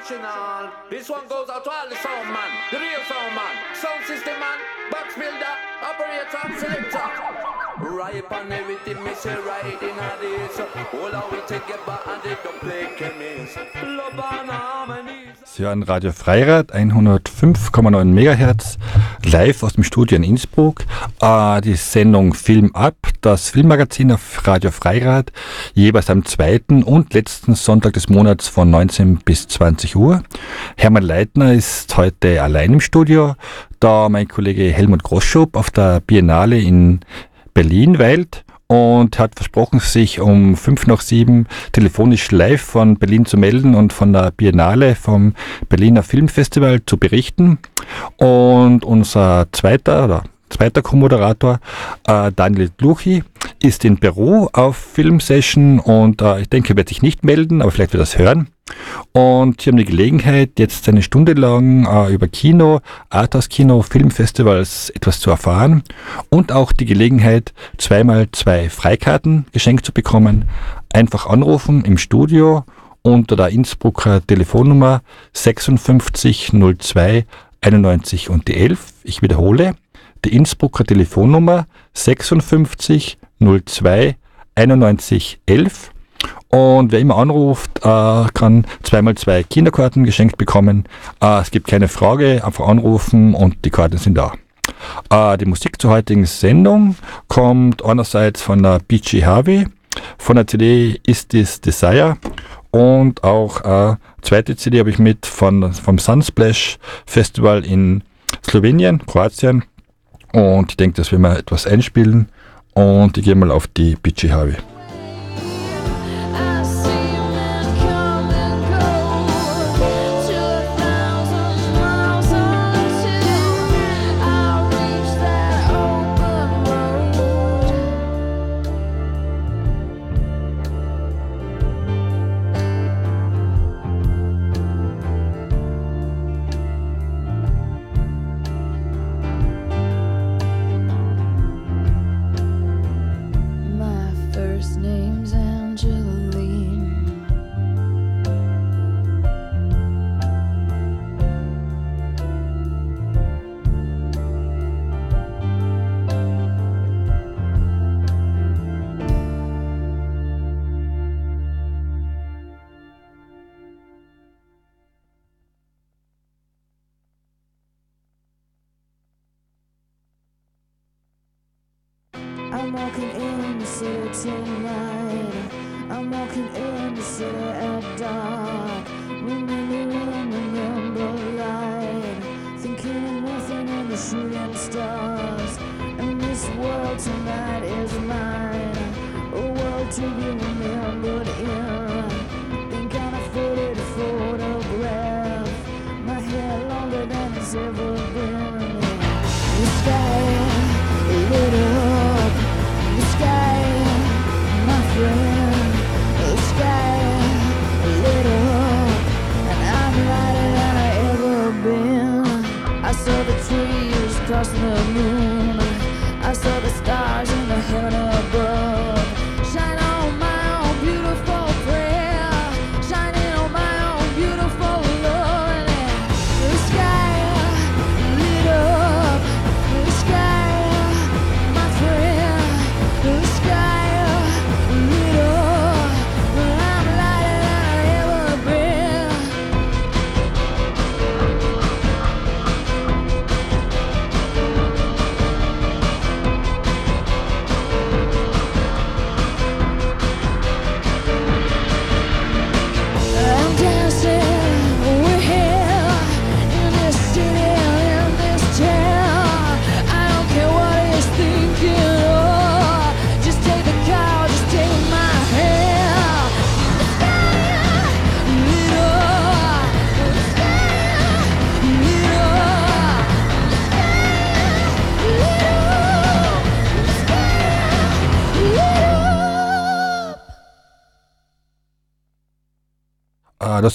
International. This one goes out to all the sound man, the real sound man, sound system man, box builder, operator, selector. Ripe on everything, me say riding on this. All how we back and they don't play chemist. Love and harmony. Sie hören Radio Freirad 105,9 MHz live aus dem Studio in Innsbruck. Äh, die Sendung Film ab, das Filmmagazin auf Radio Freirad, jeweils am zweiten und letzten Sonntag des Monats von 19 bis 20 Uhr. Hermann Leitner ist heute allein im Studio, da mein Kollege Helmut Groschub auf der Biennale in Berlin weilt und hat versprochen, sich um fünf nach sieben telefonisch live von Berlin zu melden und von der Biennale vom Berliner Filmfestival zu berichten. Und unser zweiter oder zweiter Co-Moderator, äh, Daniel Luchi, ist in Peru auf Filmsession und äh, ich denke, er wird sich nicht melden, aber vielleicht wird er es hören. Und sie haben die Gelegenheit, jetzt eine Stunde lang äh, über Kino, Arthouse-Kino, Filmfestivals etwas zu erfahren und auch die Gelegenheit, zweimal zwei Freikarten geschenkt zu bekommen. Einfach anrufen im Studio unter der Innsbrucker Telefonnummer 5602 91 und die 11. Ich wiederhole, die Innsbrucker Telefonnummer 56 02 91 11. Und wer immer anruft, äh, kann zweimal zwei Kinderkarten geschenkt bekommen. Äh, es gibt keine Frage, einfach anrufen und die Karten sind da. Äh, die Musik zur heutigen Sendung kommt einerseits von der BG Harvey, von der CD Is This Desire und auch äh, zweite CD habe ich mit von, vom Sunsplash Festival in Slowenien, Kroatien. Und ich denke, dass wir mal etwas einspielen und ich gehe mal auf die BG Harvey.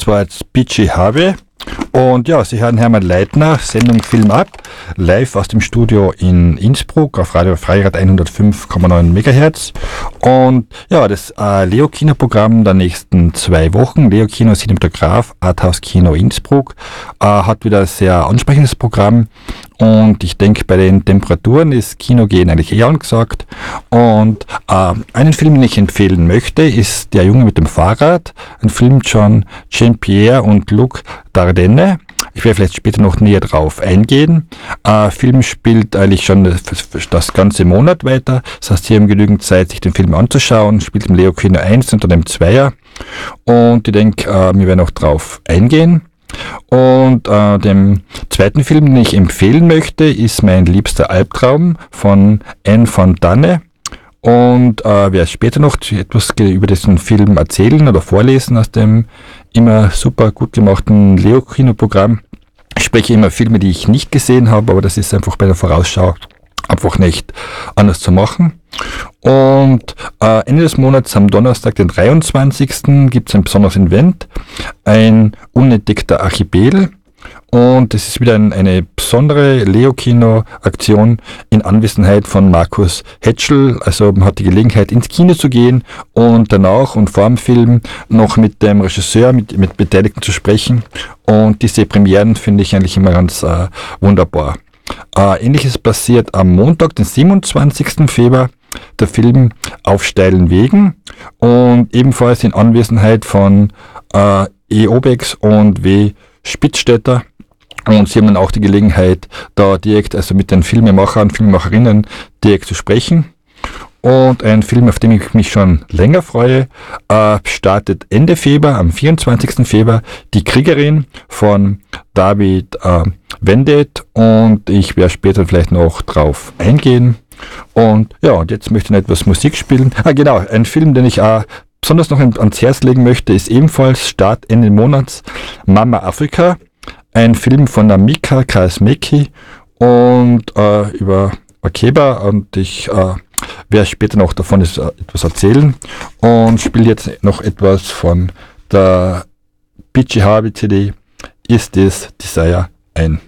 Das war jetzt Beachy Harvey Und ja, Sie hören Hermann Leitner, Sendung Film ab, live aus dem Studio in Innsbruck auf Radio Freirad 105,9 MHz. Und ja, das äh, Leo-Kino-Programm der nächsten zwei Wochen, Leo-Kino Cinematograph, Arthouse Kino Innsbruck, äh, hat wieder ein sehr ansprechendes Programm. Und ich denke, bei den Temperaturen ist Kinogehen eigentlich eher angesagt. Und äh, einen Film, den ich empfehlen möchte, ist Der Junge mit dem Fahrrad. Ein Film von Jean-Pierre und Luc Dardenne. Ich werde vielleicht später noch näher drauf eingehen. Äh, Film spielt eigentlich schon das, ganze Monat weiter. Das heißt, Sie haben genügend Zeit, sich den Film anzuschauen. Spielt im Leo Kino 1 unter dem Zweier. Und ich denke, äh, wir werden auch drauf eingehen. Und äh, dem zweiten Film, den ich empfehlen möchte, ist Mein liebster Albtraum von Anne von Danne. Und äh, werde später noch etwas über diesen Film erzählen oder vorlesen aus dem immer super gut gemachten Leo-Kino-Programm. Ich spreche immer Filme, die ich nicht gesehen habe, aber das ist einfach bei der Vorausschau einfach nicht anders zu machen. Und äh, Ende des Monats am Donnerstag, den 23. gibt es ein besonderes Event, ein unentdeckter Archipel. Und es ist wieder ein, eine besondere Leo-Kino-Aktion in Anwesenheit von Markus Hetschel. Also man hat die Gelegenheit, ins Kino zu gehen und danach und vor dem Film noch mit dem Regisseur, mit, mit Beteiligten zu sprechen. Und diese Premieren finde ich eigentlich immer ganz äh, wunderbar. Äh, Ähnliches passiert am Montag, den 27. Februar, der Film Auf steilen Wegen und ebenfalls in Anwesenheit von äh, E. Obex und W. Spitzstätter. Und sie haben dann auch die Gelegenheit, da direkt, also mit den Filmemachern, Filmemacherinnen direkt zu sprechen. Und ein Film, auf den ich mich schon länger freue, äh, startet Ende Februar, am 24. Februar, Die Kriegerin von David äh, Wendet. Und ich werde später vielleicht noch drauf eingehen. Und ja, und jetzt möchte ich noch etwas Musik spielen. Ah, genau, ein Film, den ich äh, besonders noch ans Herz legen möchte, ist ebenfalls Start Ende Monats Mama Afrika. Ein Film von Amika Kaismeki und äh, über Akeba und ich äh, werde später noch davon etwas erzählen und spiele jetzt noch etwas von der Harvey CD Is This Desire ein.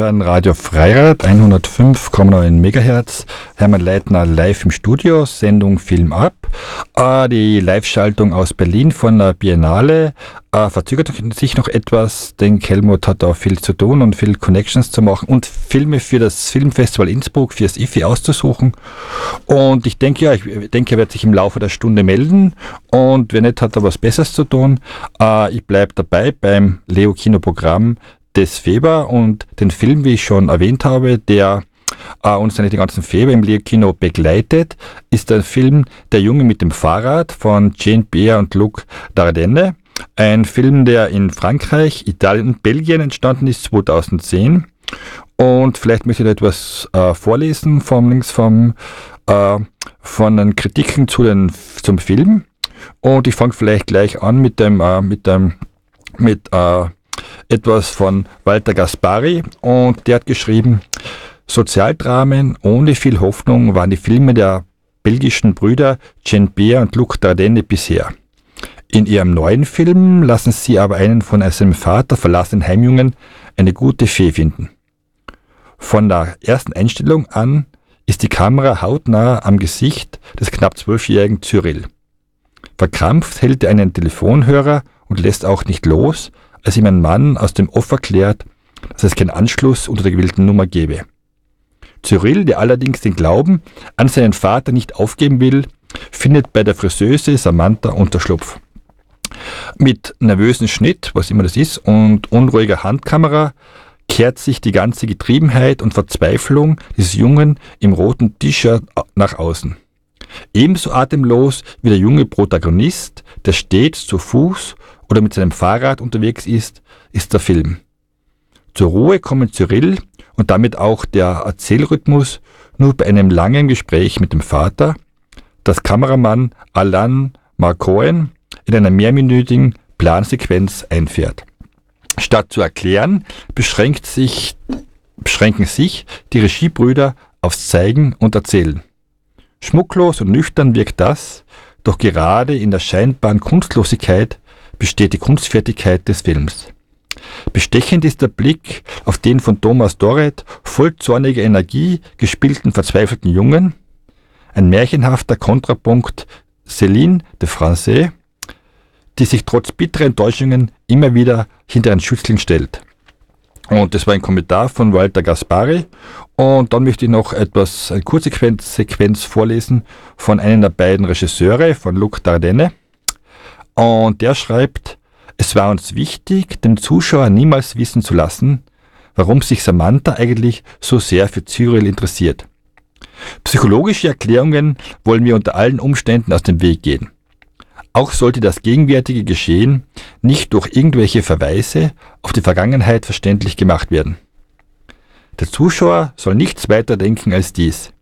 Hören Radio Freirad 105,9 MHz. Hermann Leitner live im Studio, Sendung Film ab. Äh, die Live-Schaltung aus Berlin von der Biennale äh, verzögert sich noch etwas. Denn Helmut hat da viel zu tun und viel Connections zu machen und Filme für das Filmfestival Innsbruck, für das IFI auszusuchen. Und ich denke, ja, ich denke, er wird sich im Laufe der Stunde melden. Und wenn nicht, hat er was Besseres zu tun. Äh, ich bleibe dabei beim Leo-Kino-Programm des Feber und den Film, wie ich schon erwähnt habe, der äh, uns den ganzen Feber im Leo-Kino begleitet, ist der Film Der Junge mit dem Fahrrad von Jane Beer und Luc Dardenne. Ein Film, der in Frankreich, Italien und Belgien entstanden ist 2010. Und vielleicht möchte ich da etwas äh, vorlesen vom links vom, äh, von den Kritiken zu den, zum Film. Und ich fange vielleicht gleich an mit dem, äh, mit dem, mit äh, etwas von Walter Gaspari und der hat geschrieben, Sozialdramen ohne viel Hoffnung waren die Filme der belgischen Brüder Jean Beer und Luc Dardenne bisher. In ihrem neuen Film lassen sie aber einen von seinem Vater verlassenen Heimjungen eine gute Fee finden. Von der ersten Einstellung an ist die Kamera hautnah am Gesicht des knapp zwölfjährigen Cyril. Verkrampft hält er einen Telefonhörer und lässt auch nicht los, als ihm ein Mann aus dem Off erklärt, dass es keinen Anschluss unter der gewählten Nummer gebe. Cyril, der allerdings den Glauben an seinen Vater nicht aufgeben will, findet bei der Friseuse Samantha Unterschlupf. Mit nervösen Schnitt, was immer das ist, und unruhiger Handkamera kehrt sich die ganze Getriebenheit und Verzweiflung des Jungen im roten T-Shirt nach außen. Ebenso atemlos wie der junge Protagonist, der stets zu Fuß oder mit seinem Fahrrad unterwegs ist, ist der Film. Zur Ruhe kommen Cyril und damit auch der Erzählrhythmus nur bei einem langen Gespräch mit dem Vater, das Kameramann Alan Marcoen in einer mehrminütigen Plansequenz einfährt. Statt zu erklären, beschränkt sich, beschränken sich die Regiebrüder aufs Zeigen und Erzählen. Schmucklos und nüchtern wirkt das, doch gerade in der scheinbaren Kunstlosigkeit besteht die Kunstfertigkeit des Films. Bestechend ist der Blick auf den von Thomas Dorret voll zorniger Energie gespielten verzweifelten Jungen, ein märchenhafter Kontrapunkt Céline de Francais, die sich trotz bitterer Enttäuschungen immer wieder hinter einen Schützling stellt. Und das war ein Kommentar von Walter Gaspari. Und dann möchte ich noch etwas, eine kurze Sequenz vorlesen von einem der beiden Regisseure, von Luc Dardenne. Und der schreibt, es war uns wichtig, den Zuschauer niemals wissen zu lassen, warum sich Samantha eigentlich so sehr für Cyril interessiert. Psychologische Erklärungen wollen wir unter allen Umständen aus dem Weg gehen. Auch sollte das gegenwärtige Geschehen nicht durch irgendwelche Verweise auf die Vergangenheit verständlich gemacht werden. Der Zuschauer soll nichts weiter denken als dies.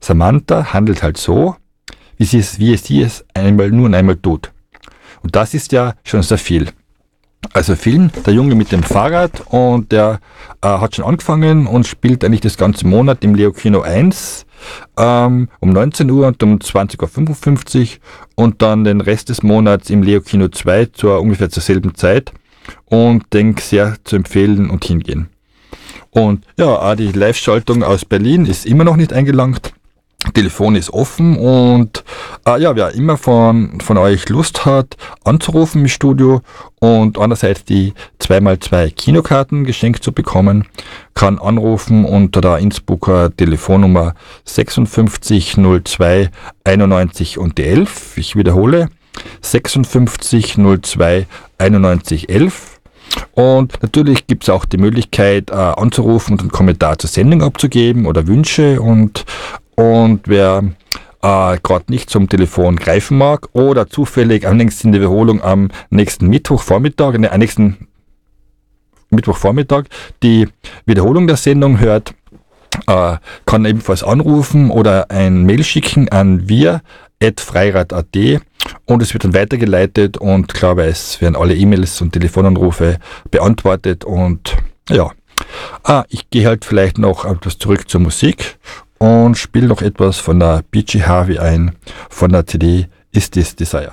Samantha handelt halt so, wie, sie es, wie sie es einmal nur und einmal tut. Und das ist ja schon sehr viel. Also Film, der Junge mit dem Fahrrad und der äh, hat schon angefangen und spielt eigentlich das ganze Monat im Leo Kino 1 ähm, um 19 Uhr und um 20.55 Uhr und dann den Rest des Monats im Leo Kino 2 zur ungefähr zur selben Zeit und denke sehr zu empfehlen und hingehen. Und ja, die Live-Schaltung aus Berlin ist immer noch nicht eingelangt. Telefon ist offen und äh, ja, wer immer von, von euch Lust hat, anzurufen im Studio und andererseits die 2x2 Kinokarten geschenkt zu bekommen, kann anrufen unter der Innsbrucker Telefonnummer 5602 91 und 11. Ich wiederhole 5602 91 11. Und natürlich gibt es auch die Möglichkeit äh, anzurufen und einen Kommentar zur Sendung abzugeben oder Wünsche und und wer äh, gerade nicht zum Telefon greifen mag oder zufällig am nächsten Wiederholung am nächsten Mittwochvormittag, ne, am nächsten Mittwochvormittag die Wiederholung der Sendung hört, äh, kann ebenfalls anrufen oder ein Mail schicken an wir.freirad.at und es wird dann weitergeleitet und glaube es werden alle E-Mails und Telefonanrufe beantwortet und ja. Ah, ich gehe halt vielleicht noch etwas zurück zur Musik und spiele noch etwas von der BG Harvey ein, von der CD Is This Desire.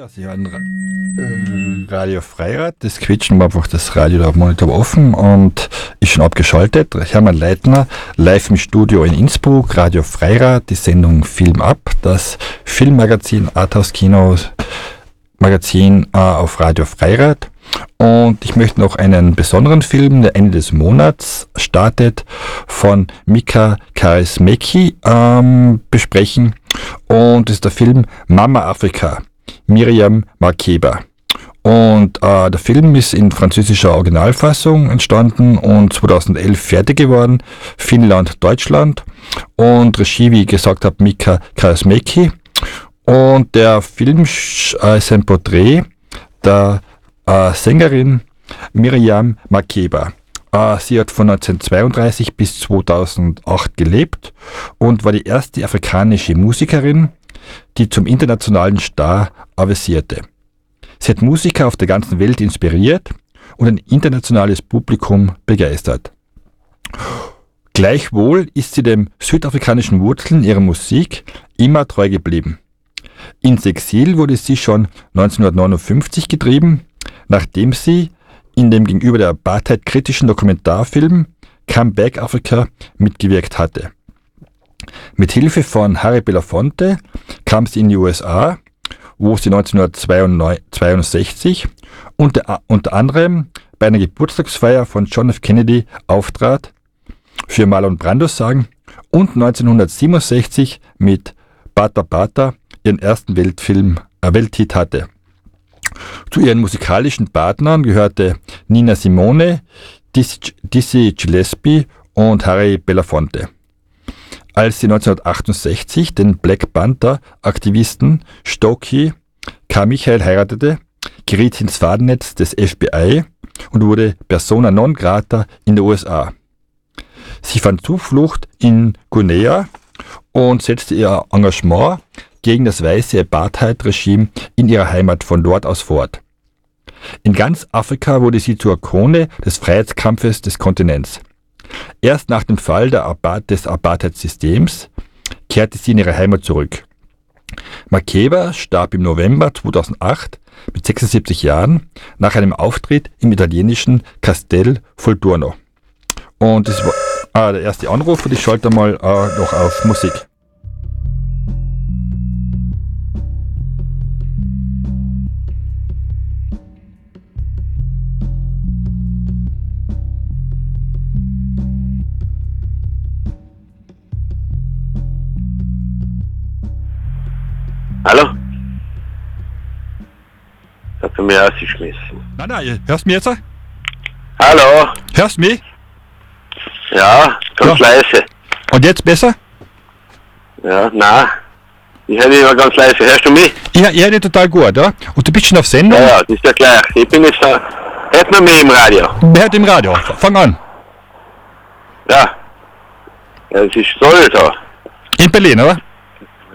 Ja, Sie hören Ra äh, Radio Freirad. Das quietschen wir einfach das Radio da Monitor offen und ist schon abgeschaltet. Hermann Leitner, live im Studio in Innsbruck, Radio Freirad, die Sendung Film ab, das Filmmagazin Arthouse Kino Magazin äh, auf Radio Freirad. Und ich möchte noch einen besonderen Film, der Ende des Monats startet, von Mika Karismeki ähm, besprechen. Und das ist der Film Mama Afrika, Miriam Makeba. Und äh, der Film ist in französischer Originalfassung entstanden und 2011 fertig geworden. Finnland, Deutschland. Und Regie, wie gesagt habe, Mika Karasmeki. Und der Film äh, ist ein Porträt der äh, Sängerin Miriam Makeba. Äh, sie hat von 1932 bis 2008 gelebt und war die erste afrikanische Musikerin, die zum internationalen Star avisierte. Sie hat Musiker auf der ganzen Welt inspiriert und ein internationales Publikum begeistert. Gleichwohl ist sie dem südafrikanischen Wurzeln ihrer Musik immer treu geblieben. Ins Exil wurde sie schon 1959 getrieben nachdem sie in dem gegenüber der Apartheid kritischen Dokumentarfilm Come Back Africa mitgewirkt hatte. Mit Hilfe von Harry Belafonte kam sie in die USA, wo sie 1962 unter, unter anderem bei einer Geburtstagsfeier von John F. Kennedy auftrat, für Marlon Brando sagen, und 1967 mit Bata Bata ihren ersten Weltfilm, äh, Welthit hatte. Zu ihren musikalischen Partnern gehörte Nina Simone, Dizzy Gillespie und Harry Belafonte. Als sie 1968 den Black Panther-Aktivisten Stokey Carmichael heiratete, geriet sie ins Fadennetz des FBI und wurde persona non grata in den USA. Sie fand Zuflucht in Guinea und setzte ihr Engagement gegen das weiße Apartheid-Regime in ihrer Heimat von dort aus fort. In ganz Afrika wurde sie zur Krone des Freiheitskampfes des Kontinents. Erst nach dem Fall des Apartheid-Systems kehrte sie in ihre Heimat zurück. Makeba starb im November 2008 mit 76 Jahren nach einem Auftritt im italienischen Castel Volturno. Und das war ah, der erste Anruf und ich schalte mal äh, noch auf Musik. Hallo? Hat er mich rausgeschmissen. Nein, nein, hörst du mich jetzt? Hallo? Hörst du mich? Ja, ganz Ja. leise. Und jetzt besser? Ja, nein. Ich höre dich immer ganz leise. Hörst du mich? Ich, ich höre dich total gut, ja? Und du bist schon auf Sendung? Ja, ja, das ist ja gleich. Ich bin jetzt da. Hört man mich im Radio? Hört im Radio? Fang an. Ja. Ja, es ist toll da. In Berlin, oder?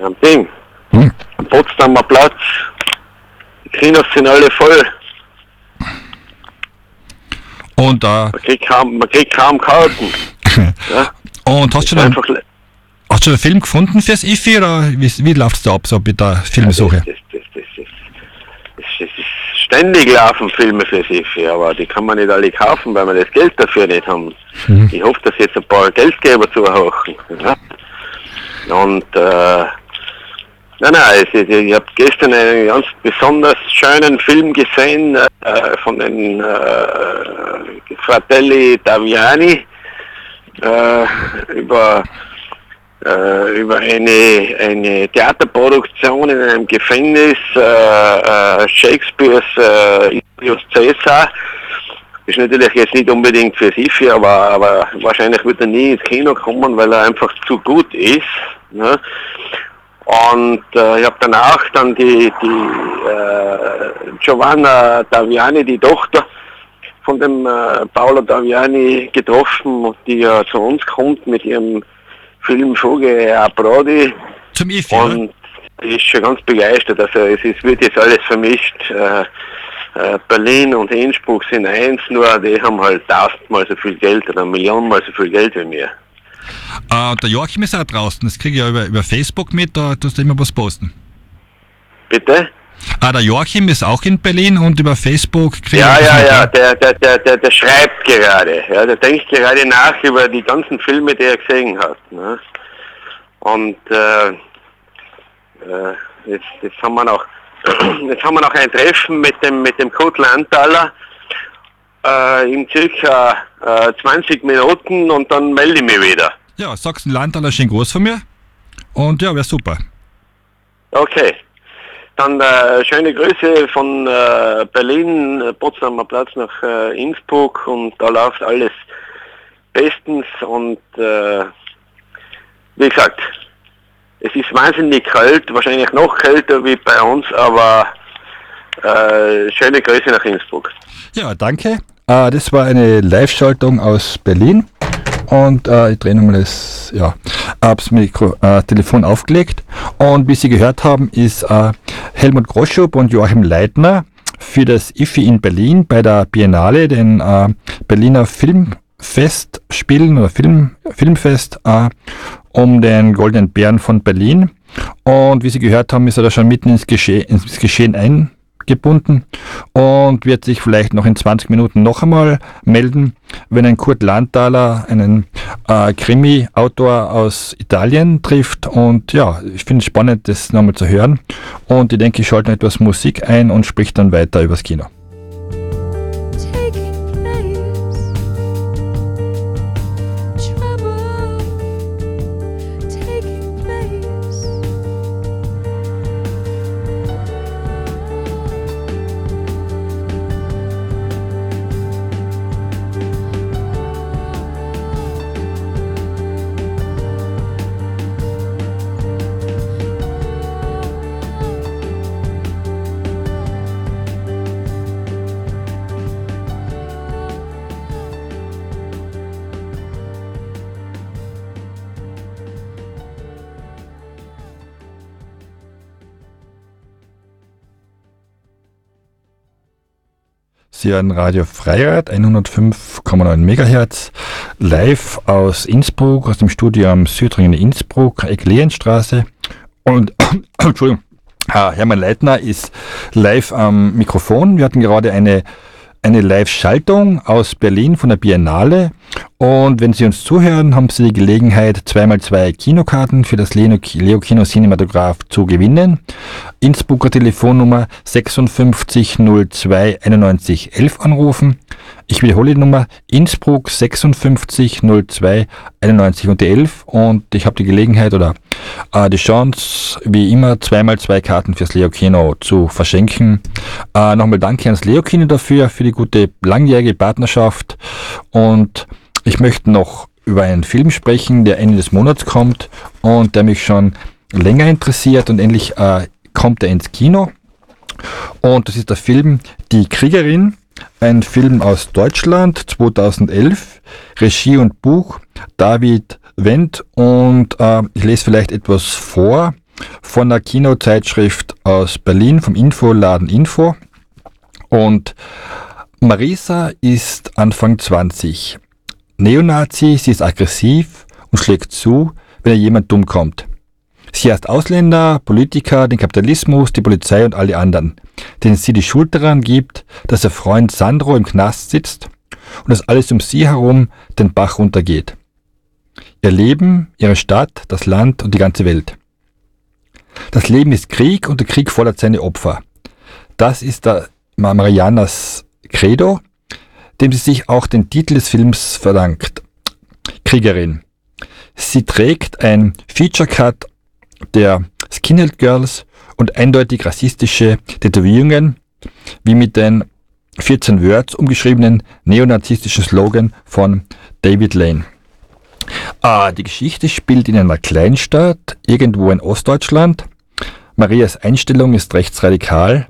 Am Ding. Hm. Am Potsdamer Platz. Die Kinos sind alle voll. Und, äh, Man kriegt kaum, man kriegt kaum Karten. Ja. und hast du le- hast du einen Film gefunden fürs IFI oder wie, wie läuft es da ab so mit der Filmsuche? Das, das, das, ständig laufen Filme für sich, aber die kann man nicht alle kaufen, weil wir das Geld dafür nicht haben. Mhm. Ich hoffe, dass jetzt ein paar Geldgeber zuhören. Ja? Und äh, nein, nein, es ist, ich habe gestern einen ganz besonders schönen Film gesehen äh, von den äh, Fratelli Daviani äh, über äh, über eine, eine Theaterproduktion in einem Gefängnis äh, äh, Shakespeares Julius Caesar. Ist natürlich jetzt nicht unbedingt für Sifi, aber, aber wahrscheinlich wird er nie ins Kino kommen, weil er einfach zu gut ist. Ne? Und äh, ich habe danach dann die, die äh, Giovanna Daviani, die Tochter von dem äh, Paolo Daviani getroffen, die ja zu uns kommt mit ihrem Film Vogel Brody Zum IFI, oder? und die ist schon ganz begeistert. Also es ist, wird jetzt alles vermischt. Äh, äh, Berlin und Innsbruck sind eins, nur die haben halt tausendmal so viel Geld oder millionenmal so viel Geld wie wir. Äh, der Joachim ist auch draußen, das kriege ich ja über, über Facebook mit, da tust du immer was posten. Bitte? Ah, der Joachim ist auch in Berlin und über Facebook kriege Ja, ja, ja, der, der, der, der, der schreibt gerade. Ja, der denkt gerade nach über die ganzen Filme, die er gesehen hat. Ne? Und äh, äh, jetzt, jetzt haben wir noch jetzt haben wir noch ein Treffen mit dem mit dem Kurt Landtaler äh, in circa äh, 20 Minuten und dann melde ich mich wieder. Ja, sagst ein Landtaler schön groß von mir. Und ja, wäre super. Okay. Dann äh, schöne Grüße von äh, Berlin, äh, Potsdamer Platz nach äh, Innsbruck und da läuft alles bestens und äh, wie gesagt, es ist wahnsinnig kalt, wahrscheinlich noch kälter wie bei uns, aber äh, schöne Grüße nach Innsbruck. Ja, danke. Äh, das war eine Live-Schaltung aus Berlin. Und äh, ich drehe nochmal das, ja, hab's Mikro, äh, Telefon aufgelegt. Und wie Sie gehört haben, ist äh, Helmut Groschub und Joachim Leitner für das IFI in Berlin bei der Biennale, den äh, Berliner Filmfest spielen oder Film, Filmfest äh, um den Goldenen Bären von Berlin. Und wie Sie gehört haben, ist er da schon mitten ins, Gesche ins Geschehen eingebunden und wird sich vielleicht noch in 20 Minuten noch einmal melden, wenn ein Kurt Landthaler einen äh, Krimi-Autor aus Italien trifft. Und ja, ich finde es spannend, das nochmal zu hören. Und ich denke, ich schalte noch etwas Musik ein und sprich dann weiter übers Kino. Sie hören Radio Freirad 105,9 MHz live aus Innsbruck, aus dem Studio am Südring in Innsbruck, Ecklehenstraße. Und, Entschuldigung, Hermann Leitner ist live am Mikrofon. Wir hatten gerade eine, eine Live-Schaltung aus Berlin von der Biennale. Und wenn Sie uns zuhören, haben Sie die Gelegenheit, zweimal zwei Kinokarten für das Leo Kino Cinematograph zu gewinnen. Innsbrucker Telefonnummer 5602 91 11 anrufen. Ich wiederhole die Nummer Innsbruck 5602 91 und die 11 und ich habe die Gelegenheit oder äh, die Chance, wie immer, zweimal zwei Karten fürs Leo Kino zu verschenken. Äh, Nochmal danke ans Leo Kino dafür, für die gute langjährige Partnerschaft und ich möchte noch über einen Film sprechen, der Ende des Monats kommt und der mich schon länger interessiert und endlich äh, kommt er ins Kino. Und das ist der Film Die Kriegerin, ein Film aus Deutschland 2011, Regie und Buch David Wendt und äh, ich lese vielleicht etwas vor von der Kinozeitschrift aus Berlin, vom Infoladen Info. Und Marisa ist Anfang 20. Neonazi, sie ist aggressiv und schlägt zu, wenn ihr jemand dumm kommt. Sie hasst Ausländer, Politiker, den Kapitalismus, die Polizei und alle anderen, denen sie die Schuld daran gibt, dass ihr Freund Sandro im Knast sitzt und dass alles um sie herum den Bach runtergeht. Ihr Leben, ihre Stadt, das Land und die ganze Welt. Das Leben ist Krieg und der Krieg fordert seine Opfer. Das ist der Marianas Credo, dem sie sich auch den Titel des Films verdankt. Kriegerin. Sie trägt ein Feature Cut der Skinhead Girls und eindeutig rassistische Tätowierungen, wie mit den 14 Words umgeschriebenen neonazistischen Slogan von David Lane. Ah, die Geschichte spielt in einer Kleinstadt, irgendwo in Ostdeutschland. Marias Einstellung ist rechtsradikal,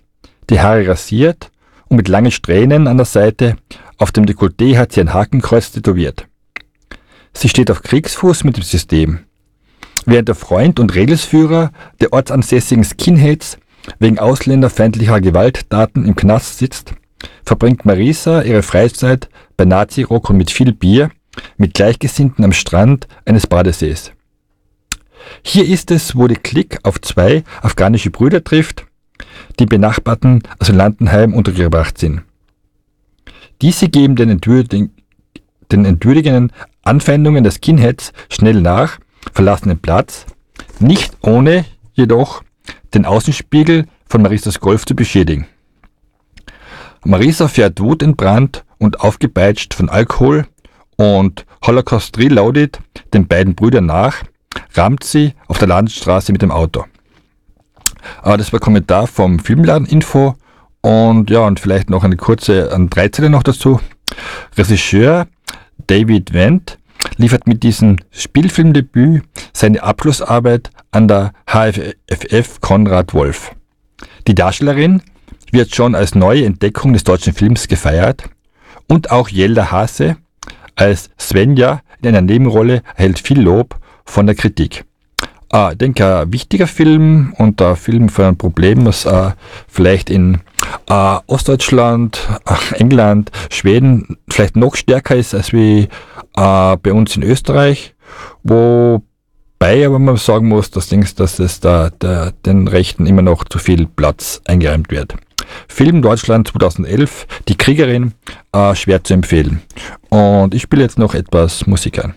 die Haare rasiert und mit langen Strähnen an der Seite. Auf dem Dekolleté hat sie ein Hakenkreuz tätowiert. Sie steht auf Kriegsfuß mit dem System. Während der Freund und Redelsführer der ortsansässigen Skinheads wegen ausländerfeindlicher Gewalttaten im Knast sitzt, verbringt Marisa ihre Freizeit bei Nazi-Rock und mit viel Bier mit Gleichgesinnten am Strand eines Badesees. Hier ist es, wo die Klick auf zwei afghanische Brüder trifft, die benachbarten Asylantenheim untergebracht sind. Diese geben den, entwürdig den entwürdigenden Anfeindungen des Skinheads schnell nach, verlassen den Platz, nicht ohne jedoch den Außenspiegel von Marisas Golf zu beschädigen. Marisa fährt wutentbrannt und aufgepeitscht von Alkohol und Holocaust Reloaded den beiden Brüdern nach, rammt sie auf der Landstraße mit dem Auto. Aber das war Kommentar vom Filmladen Info und ja, und vielleicht noch eine kurze an Dreizelle noch dazu. Regisseur David Wendt liefert mit diesem Spielfilmdebüt seine Abschlussarbeit an der HFF Konrad Wolf. Die Darstellerin wird schon als neue Entdeckung des deutschen Films gefeiert und auch Jelda Hase als Svenja in einer Nebenrolle erhält viel Lob von der Kritik. Äh, ich denke, ein wichtiger Film und ein Film für ein Problem, was äh, vielleicht in äh, Ostdeutschland, äh, England, Schweden vielleicht noch stärker ist als wie bei uns in Österreich, wobei aber man sagen muss, dass, Dings, dass es da der, den Rechten immer noch zu viel Platz eingeräumt wird. Film Deutschland 2011, Die Kriegerin, äh, schwer zu empfehlen. Und ich spiele jetzt noch etwas Musik ein.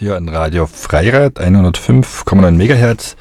Sie hören Radio Freirad 105,9 MHz.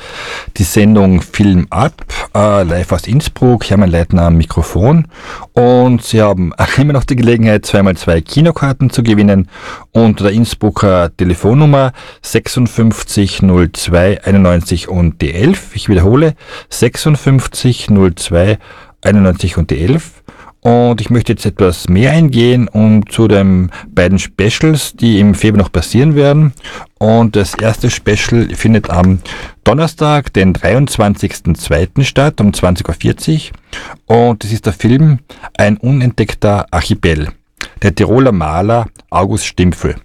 Die Sendung Film ab, äh, live aus Innsbruck. Hermann Leitner am Mikrofon. Und Sie haben immer noch die Gelegenheit, zweimal zwei Kinokarten zu gewinnen unter der Innsbrucker Telefonnummer 5602 91 und die 11. Ich wiederhole 5602 91 und die 11. Und ich möchte jetzt etwas mehr eingehen um zu den beiden Specials, die im Februar noch passieren werden. Und das erste Special findet am Donnerstag, den 23.02. statt, um 20.40 Uhr. Und das ist der Film Ein unentdeckter Archipel. Der Tiroler Maler August Stimpfel.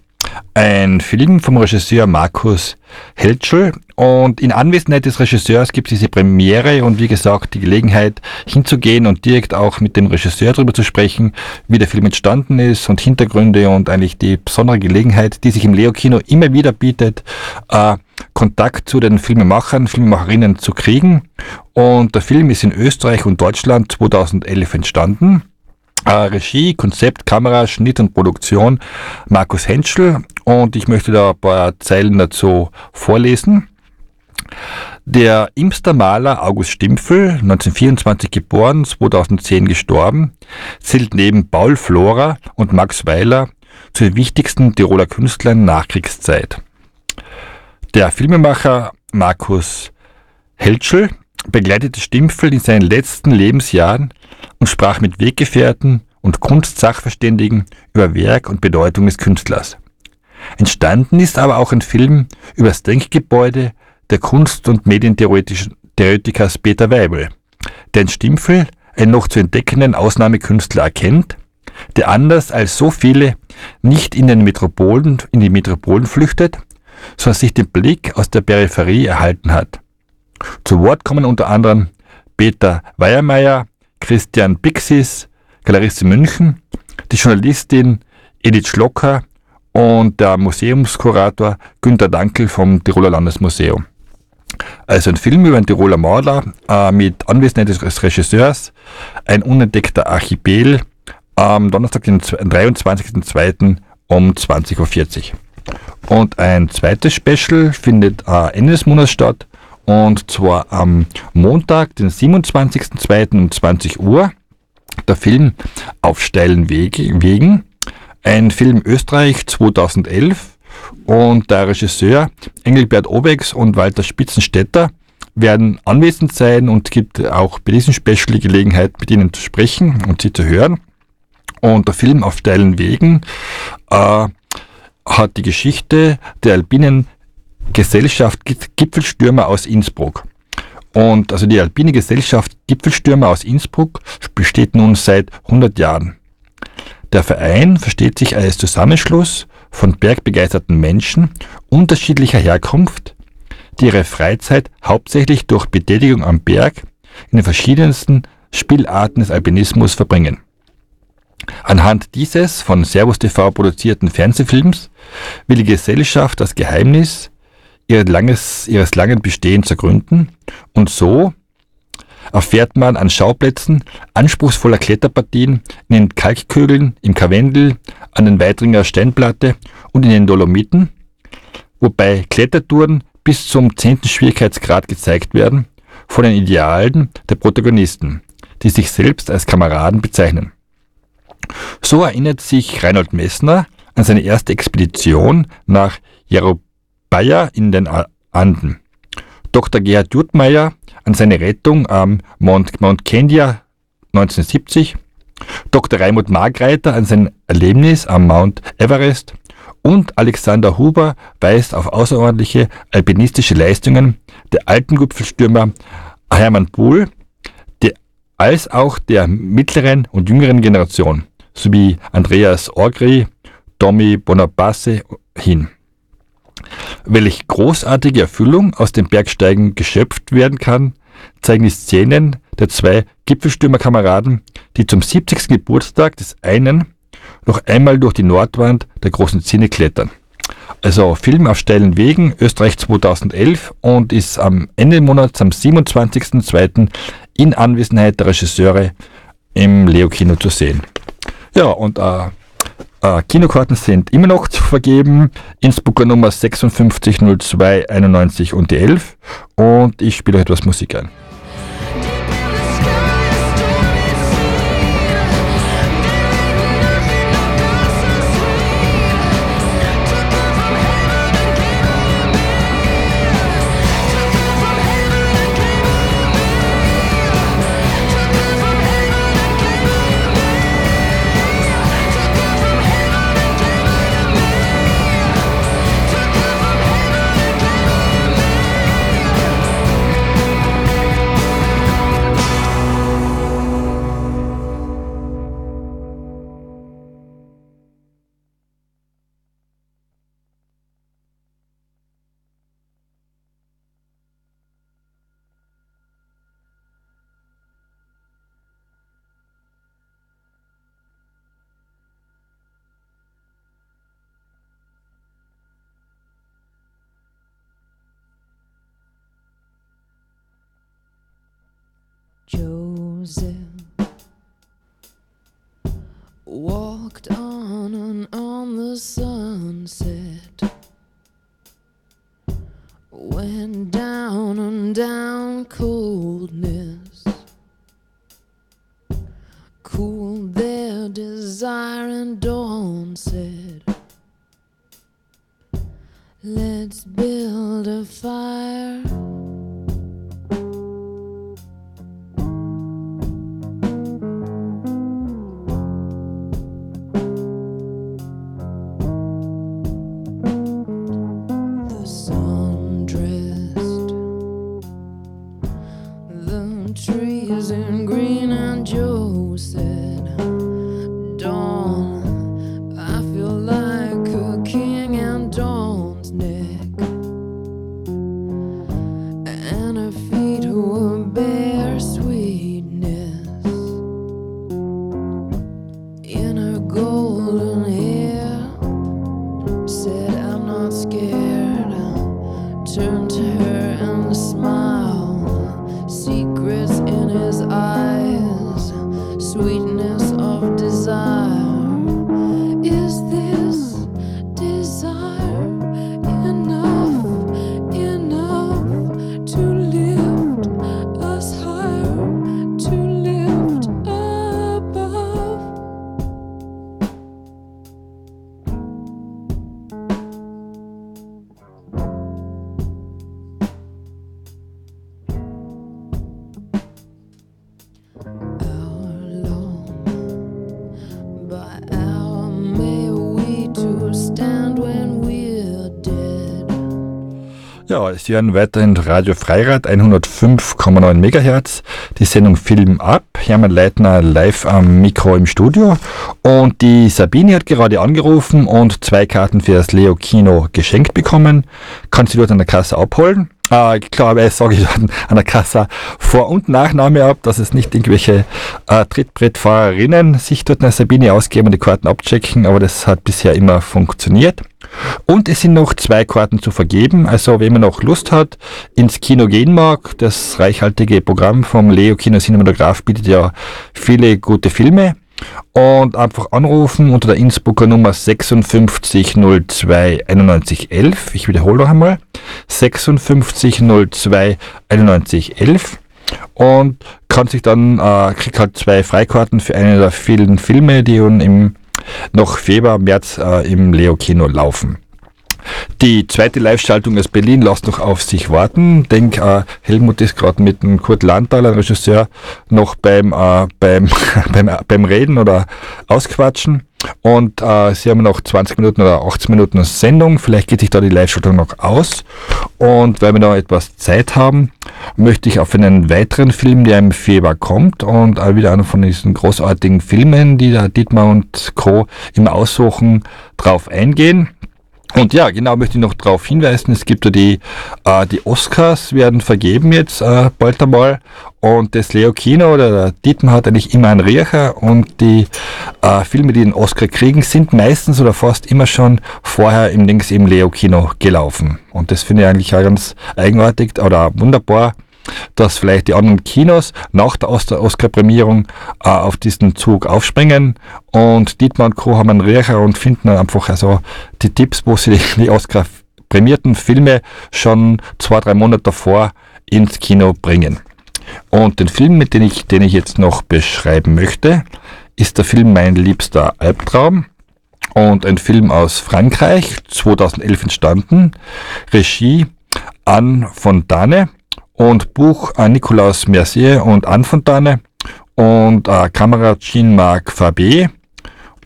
Ein Film vom Regisseur Markus Heltschel und in Anwesenheit des Regisseurs gibt es diese Premiere und wie gesagt die Gelegenheit hinzugehen und direkt auch mit dem Regisseur darüber zu sprechen, wie der Film entstanden ist und Hintergründe und eigentlich die besondere Gelegenheit, die sich im Leo-Kino immer wieder bietet, äh, Kontakt zu den Filmemachern, Filmemacherinnen zu kriegen. Und der Film ist in Österreich und Deutschland 2011 entstanden. Äh, Regie, Konzept, Kamera, Schnitt und Produktion Markus Henschel und ich möchte da ein paar Zeilen dazu vorlesen. Der Imster Maler August Stimpfel, 1924 geboren, 2010 gestorben, zählt neben Paul Flora und Max Weiler zu den wichtigsten Tiroler Künstlern Nachkriegszeit. Der Filmemacher Markus Heltschel begleitete Stimpfel in seinen letzten Lebensjahren und sprach mit Weggefährten und Kunstsachverständigen über Werk und Bedeutung des Künstlers. Entstanden ist aber auch ein Film über das Denkgebäude der Kunst- und Medientheoretikers Peter Weibel, der in Stimpfel einen noch zu entdeckenden Ausnahmekünstler erkennt, der anders als so viele nicht in den Metropolen, in die Metropolen flüchtet, sondern sich den Blick aus der Peripherie erhalten hat. Zu Wort kommen unter anderem Peter Weiermeier, Christian Bixis, Galeriste München, die Journalistin Edith Schlocker und der Museumskurator Günter Dankel vom Tiroler Landesmuseum. Also ein Film über einen Tiroler Maler äh, mit Anwesenheit des Regisseurs, ein unentdeckter Archipel, am Donnerstag, den 23.02. um 20.40 Uhr. Und ein zweites Special findet äh, Ende des Monats statt, und zwar am Montag, den 27.02. um 20 Uhr. Der Film Auf steilen Wegen, ein Film Österreich 2011 und der Regisseur Engelbert Obex und Walter Spitzenstädter werden anwesend sein und gibt auch bei diesem Special die Gelegenheit, mit ihnen zu sprechen und sie zu hören. Und der Film Auf steilen Wegen äh, hat die Geschichte der alpinen Gesellschaft Gipfelstürmer aus Innsbruck. Und also die alpine Gesellschaft Gipfelstürmer aus Innsbruck besteht nun seit 100 Jahren. Der Verein versteht sich als Zusammenschluss von bergbegeisterten Menschen unterschiedlicher Herkunft, die ihre Freizeit hauptsächlich durch Betätigung am Berg in den verschiedensten Spielarten des Alpinismus verbringen. Anhand dieses von Servus TV produzierten Fernsehfilms will die Gesellschaft das Geheimnis ihr langes, ihres langen Bestehens ergründen und so erfährt man an Schauplätzen anspruchsvoller Kletterpartien in den Kalkkögeln, im Karwendel, an den Weidringer Steinplatte und in den Dolomiten, wobei Klettertouren bis zum zehnten Schwierigkeitsgrad gezeigt werden von den Idealen der Protagonisten, die sich selbst als Kameraden bezeichnen. So erinnert sich Reinhold Messner an seine erste Expedition nach Jerobaya in den Anden. Dr. Gerhard Juttmeier an seine Rettung am Mount, Mount Kendia 1970, Dr. Raimund Margreiter an sein Erlebnis am Mount Everest und Alexander Huber weist auf außerordentliche alpinistische Leistungen der alten Gipfelstürmer Hermann Buhl, als auch der mittleren und jüngeren Generation sowie Andreas Orgri, Tommy Bonapace hin. Welch großartige Erfüllung aus dem Bergsteigen geschöpft werden kann, zeigen die Szenen der zwei Gipfelstürmerkameraden, die zum 70. Geburtstag des einen noch einmal durch die Nordwand der großen Zinne klettern. Also Film auf steilen Wegen, Österreich 2011 und ist am Ende des Monats am 27.02. in Anwesenheit der Regisseure im Leo-Kino zu sehen. Ja, und äh, äh, Kinokarten sind immer noch zu vergeben. Innsbrucker Nummer 5602 91 und die 11. Und ich spiele etwas Musik ein. Walked on and on the sunset, Ja, Sie hören weiterhin Radio Freirad 105,9 MHz. Die Sendung Film ab. Hermann Leitner live am Mikro im Studio. Und die Sabine hat gerade angerufen und zwei Karten für das Leo Kino geschenkt bekommen. Kannst du dort an der Kasse abholen. Äh, klar, sage ich an, an der Kasse Vor- und Nachname ab, dass es nicht irgendwelche äh, Trittbrettfahrerinnen sich dort eine Sabine ausgeben und die Karten abchecken, aber das hat bisher immer funktioniert. Und es sind noch zwei Karten zu vergeben. Also wenn man noch Lust hat, ins Kino gehen mag, das reichhaltige Programm vom Leo Kino Cinematograph bietet ja viele gute Filme. Und einfach anrufen unter der Innsbrucker Nummer 5602 9111. Ich wiederhole noch einmal. 5602 9111 und kann sich dann, äh, kriegt halt zwei Freikarten für einen der vielen Filme, die im noch Februar, März äh, im Leo-Kino laufen. Die zweite Live-Schaltung aus Berlin lässt noch auf sich warten. Denk, äh, Helmut ist gerade mit dem Kurt Landtaler, Regisseur, noch beim, äh, beim, beim, beim Reden oder Ausquatschen. Und äh, sie haben noch 20 Minuten oder 18 Minuten Sendung. Vielleicht geht sich da die Live-Schaltung noch aus. Und weil wir noch etwas Zeit haben, möchte ich auf einen weiteren Film, der im Februar kommt und äh, wieder einer von diesen großartigen Filmen, die da Dietmar und Co. immer aussuchen, drauf eingehen. Und ja, genau möchte ich noch darauf hinweisen, es gibt ja die, äh, die Oscars werden vergeben jetzt äh, bald einmal und das Leo Kino oder der Dietmar hat eigentlich immer einen Riecher und die äh, Filme, die den Oscar kriegen, sind meistens oder fast immer schon vorher im Dings im Leo Kino gelaufen. Und das finde ich eigentlich auch ganz eigenartig oder wunderbar, dass vielleicht die anderen Kinos nach der Oscar-Prämierung äh, auf diesen Zug aufspringen und Dietmar und Co. haben einen Riecher und finden einfach also die Tipps, wo sie die Oscar-prämierten Filme schon zwei, drei Monate davor ins Kino bringen. Und den Film, mit dem ich, den ich jetzt noch beschreiben möchte, ist der Film Mein liebster Albtraum und ein Film aus Frankreich, 2011 entstanden, Regie Anne Fontane und Buch äh, Nicolas Mercier und Anne Fontane und äh, Kamera Jean-Marc Fabé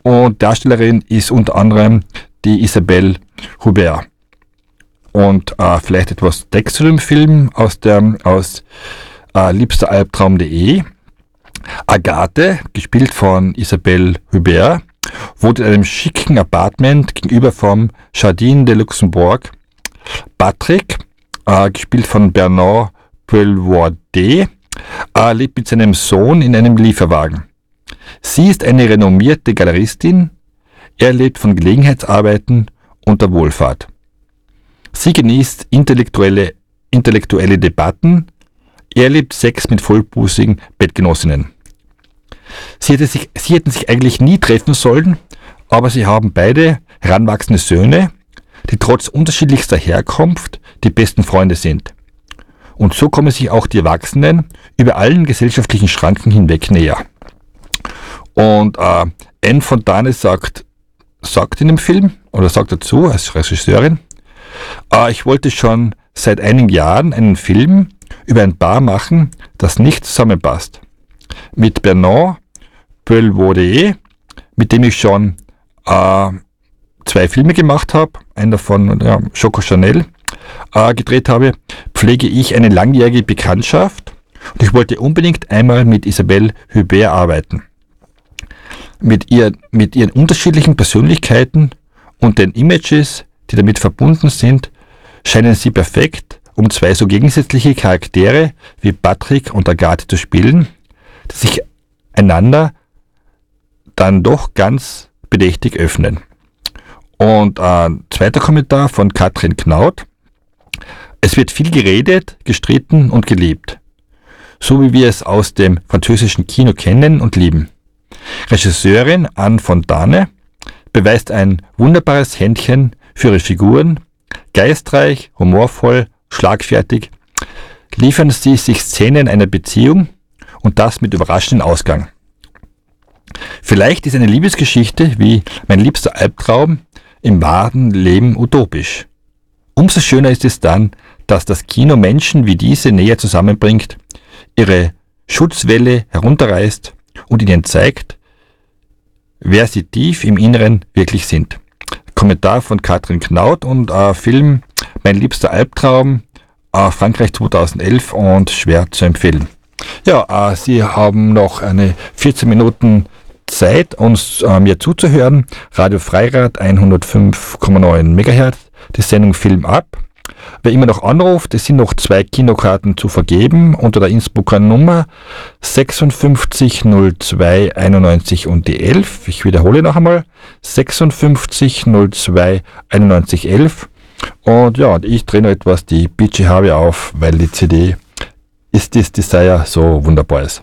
und Darstellerin ist unter anderem die Isabelle Hubert. Und äh, vielleicht etwas Text zu dem Film aus der aus äh, liebsteralbtraum.de. Agathe, gespielt von Isabelle Hubert, wohnt in einem schicken Apartment gegenüber vom Jardin de Luxembourg. Patrick, äh, gespielt von Bernard Belvoirdet, äh, lebt mit seinem Sohn in einem Lieferwagen. Sie ist eine renommierte Galeristin, er lebt von Gelegenheitsarbeiten und der Wohlfahrt. Sie genießt intellektuelle, intellektuelle Debatten, er lebt Sex mit vollbusigen Bettgenossinnen. Sie, hätte sich, sie hätten sich eigentlich nie treffen sollen, aber sie haben beide heranwachsende Söhne, die trotz unterschiedlichster Herkunft die besten Freunde sind. Und so kommen sich auch die Erwachsenen über allen gesellschaftlichen Schranken hinweg näher. Und äh, Anne Fontane sagt, sagt in dem Film, oder sagt dazu als Regisseurin, äh, ich wollte schon seit einigen Jahren einen Film über ein Paar machen, das nicht zusammenpasst. Mit Bernard Belvaudet, mit dem ich schon äh, zwei Filme gemacht habe, einer von ja, Choco Chanel äh, gedreht habe, pflege ich eine langjährige Bekanntschaft und ich wollte unbedingt einmal mit Isabelle Hubert arbeiten. Mit, ihr, mit ihren unterschiedlichen Persönlichkeiten und den Images, die damit verbunden sind, scheinen sie perfekt, um zwei so gegensätzliche Charaktere wie Patrick und Agathe zu spielen, die sich einander dann doch ganz bedächtig öffnen. Und ein zweiter Kommentar von Katrin Knaut. Es wird viel geredet, gestritten und geliebt. So wie wir es aus dem französischen Kino kennen und lieben. Regisseurin Anne Fontane beweist ein wunderbares Händchen für ihre Figuren, geistreich, humorvoll, schlagfertig, liefern sie sich Szenen einer Beziehung und das mit überraschendem Ausgang. Vielleicht ist eine Liebesgeschichte wie Mein liebster Albtraum im wahren Leben utopisch. Umso schöner ist es dann, dass das Kino Menschen wie diese näher zusammenbringt, ihre Schutzwelle herunterreißt und ihnen zeigt, wer sie tief im Inneren wirklich sind. Kommentar von Katrin Knaut und äh, Film Mein liebster Albtraum, äh, Frankreich 2011 und schwer zu empfehlen. Ja, äh, Sie haben noch eine 14 Minuten Zeit, uns äh, mir zuzuhören. Radio Freirad 105,9 MHz die Sendung Film ab. Wer immer noch anruft, es sind noch zwei Kinokarten zu vergeben unter der Innsbrucker Nummer 5602 91 und die 11. Ich wiederhole noch einmal 5602 91 11. Und ja, ich drehe noch etwas die BG Harvey auf, weil die CD ist ist Desire so wunderbar ist.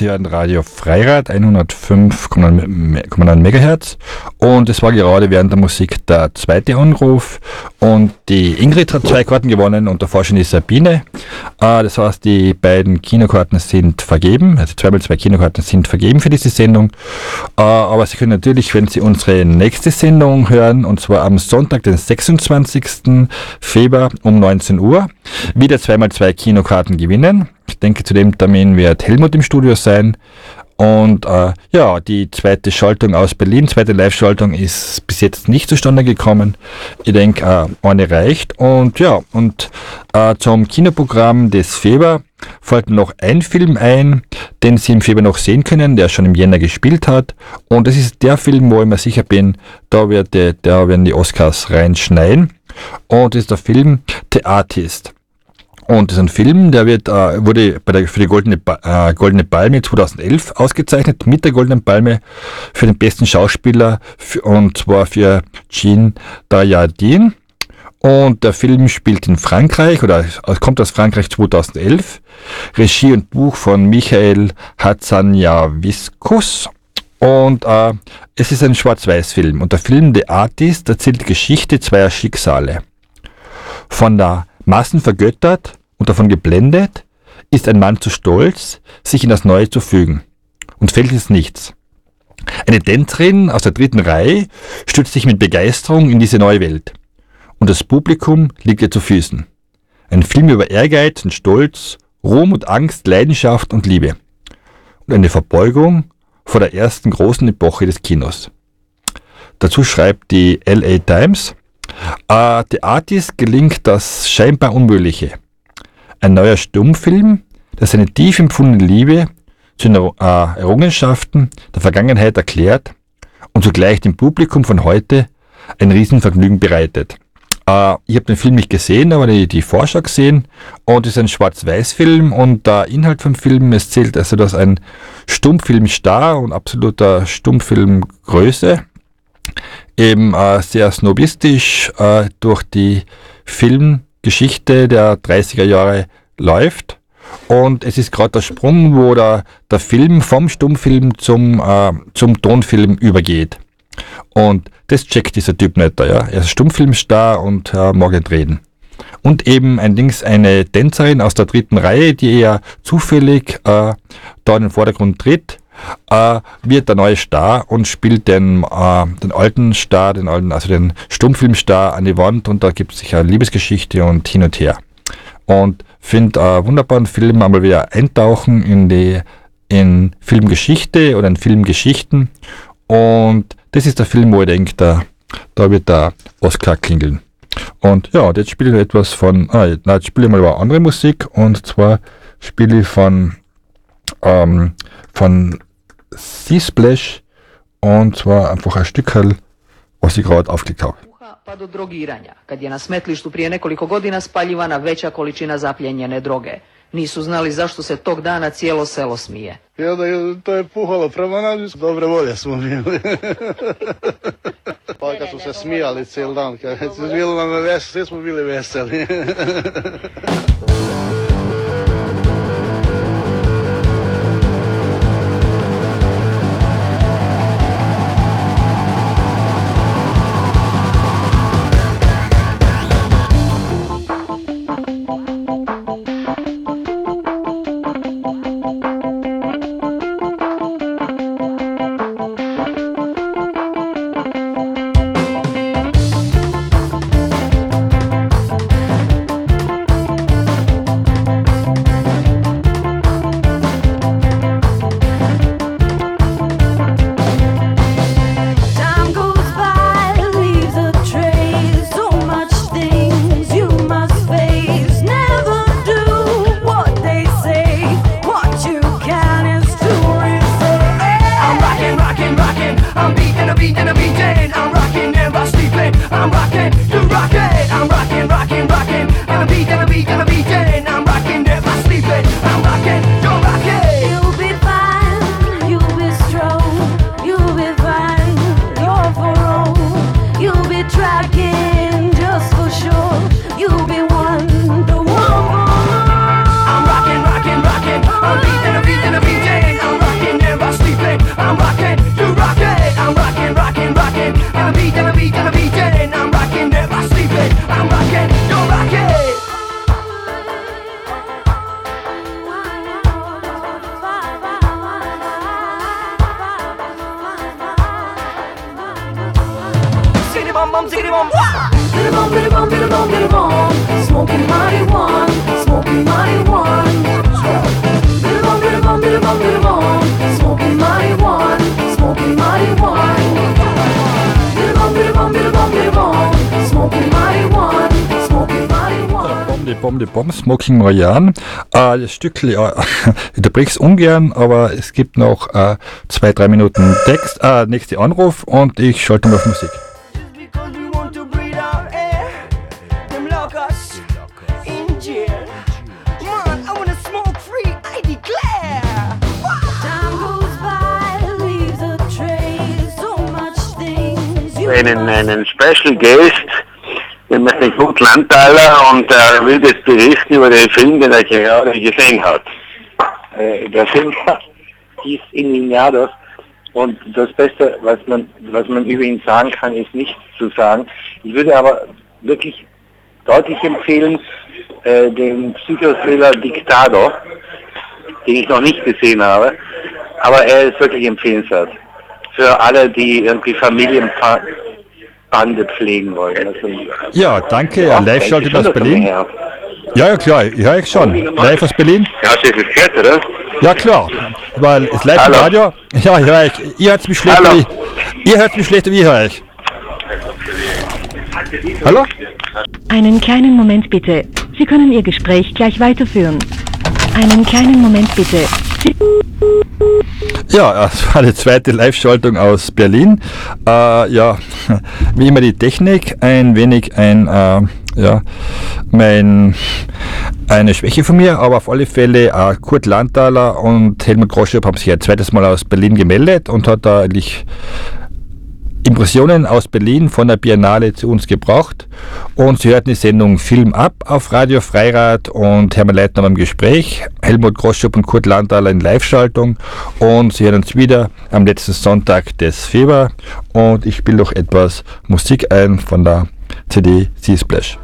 hier an Radio Freirad 105,9 MHz und es war gerade während der Musik der zweite Anruf und die Ingrid hat zwei Karten gewonnen und davor schon die Sabine. Äh, das heißt, die beiden Kinokarten sind vergeben, also zweimal zwei Kinokarten sind vergeben für diese Sendung. Äh, aber Sie können natürlich, wenn Sie unsere nächste Sendung hören, und zwar am Sonntag, den 26. Februar um 19 Uhr, wieder zweimal zwei Kinokarten gewinnen. Ich denke, zu dem Termin wird Helmut im Studio sein. Und äh, ja, die zweite Schaltung aus Berlin, zweite Live-Schaltung ist bis jetzt nicht zustande gekommen. Ich denke, äh, eine reicht. Und ja, und äh, zum Kinoprogramm des Februar folgt noch ein Film ein, den Sie im Februar noch sehen können, der schon im Jänner gespielt hat. Und das ist der Film, wo ich mir sicher bin, da, wird, da werden die Oscars reinschneien. Und das ist der Film The Artist. Und das ist ein Film, der wird, äh, wurde bei der, für die Goldene, äh, Goldene Palme 2011 ausgezeichnet, mit der Goldenen Palme für den besten Schauspieler, und zwar für Jean Dayadin. Und der Film spielt in Frankreich, oder kommt aus Frankreich 2011. Regie und Buch von Michael Hatzanjaviskus. Und äh, es ist ein Schwarz-Weiß-Film. Und der Film The Artist erzählt die Geschichte zweier Schicksale. Von der Massen vergöttert und davon geblendet, ist ein Mann zu stolz, sich in das Neue zu fügen und fällt ins Nichts. Eine Tänzerin aus der dritten Reihe stützt sich mit Begeisterung in diese neue Welt und das Publikum liegt ihr zu Füßen. Ein Film über Ehrgeiz und Stolz, Ruhm und Angst, Leidenschaft und Liebe. Und eine Verbeugung vor der ersten großen Epoche des Kinos. Dazu schreibt die LA Times, äh, The Artist gelingt das scheinbar Unmögliche. Ein neuer Stummfilm, der seine tief empfundene Liebe zu den äh, Errungenschaften der Vergangenheit erklärt und zugleich dem Publikum von heute ein Riesenvergnügen bereitet. Äh, ich habe den Film nicht gesehen, aber die, die Vorschau gesehen und es ist ein Schwarz-Weiß-Film und der Inhalt vom Film, es zählt also, dass ein Stummfilmstar und absoluter Stummfilmgröße eben äh, sehr snobistisch äh, durch die Filmgeschichte der 30er Jahre läuft. Und es ist gerade der Sprung, wo der, der Film vom Stummfilm zum, äh, zum Tonfilm übergeht. Und das checkt dieser Typ nicht ja. Er ist Stummfilmstar und äh, mag nicht reden. Und eben ein Dings, eine Tänzerin aus der dritten Reihe, die eher zufällig äh, da in den Vordergrund tritt, äh, wird der neue Star und spielt den, äh, den alten Star, den alten, also den Stummfilmstar an die Wand und da gibt es sich eine Liebesgeschichte und hin und her. Und finde einen wunderbaren Film einmal wieder eintauchen in die in Filmgeschichte oder in Filmgeschichten. Und das ist der Film, wo ich denke, da, da wird der Oscar klingeln. Und ja, jetzt spiele ich etwas von, ah, jetzt spiele ich mal eine andere Musik und zwar spiele ich von, ähm, von Sea-Splash und zwar einfach ein Stückerl, was ich gerade aufgelegt habe. pa do drogiranja, kad je na smetlištu prije nekoliko godina spaljivana veća količina zapljenjene droge. Nisu znali zašto se tog dana cijelo selo smije. I onda je, to je puhalo prema nas, dobre volje smo bili. pa kad su se smijali cijel dan, kad je bilo nam veseli, svi smo bili veseli. Marijuana. Bom, die Bom, die Bom, Smoking Marianne. Äh, das Stück, äh, ich unterbrech's ungern, aber es gibt noch äh, zwei, drei Minuten Text, äh, nächste Anruf und ich schalte mal auf Musik. Einen, einen Special Guest, den Kurt Landtaler und er will jetzt berichten über den Film, den er gerade gesehen hat. Äh, der Film hieß Illuminados und das Beste, was man, was man über ihn sagen kann, ist nichts zu sagen. Ich würde aber wirklich deutlich empfehlen, äh, den Psychothriller Dictador, den ich noch nicht gesehen habe, aber er ist wirklich empfehlenswert. Für alle, die irgendwie Familienbande pflegen wollen. Also, Ja, danke, ja, live schaltet aus Berlin. Ja, ja, klar, ja, ich schon. Live aus Berlin? Ja, das ist gehört, oder? Ja, klar, weil es live im Hallo. Radio. Ja, ich höre euch. Ihr hört mich schlechter, Hallo. wie, ihr hört mich schlechter, wie ich höre euch. Hallo? Einen kleinen Moment bitte. Sie können Ihr Gespräch gleich weiterführen. Einen kleinen Moment bitte. Ja, das war die zweite Live-Schaltung aus Berlin. Äh, ja, wie immer die Technik, ein wenig ein, äh, ja, mein, eine Schwäche von mir, aber auf alle Fälle äh, Kurt Landtaler und Helmut Groschop haben sich ein zweites Mal aus Berlin gemeldet und hat da eigentlich Impressionen aus Berlin von der Biennale zu uns gebracht. Und Sie hörten die Sendung Film ab auf Radio Freirad und Hermann Leitner beim Gespräch, Helmut Groschop und Kurt Landtaler in Live-Schaltung. Und Sie hören uns wieder am letzten Sonntag des Februar. Und ich spiele noch etwas Musik ein von der CD Sea Splash.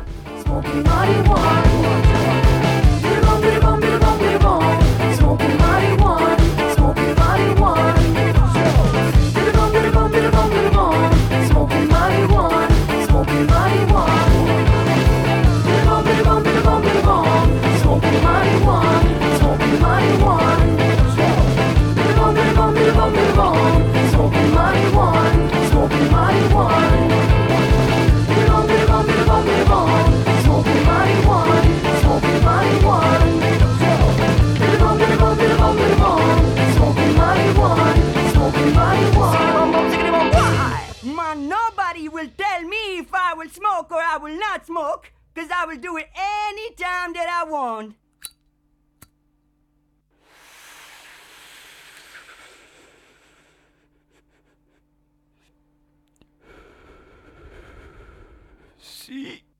Will not smoke, cause I will do it any time that I want.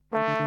Thank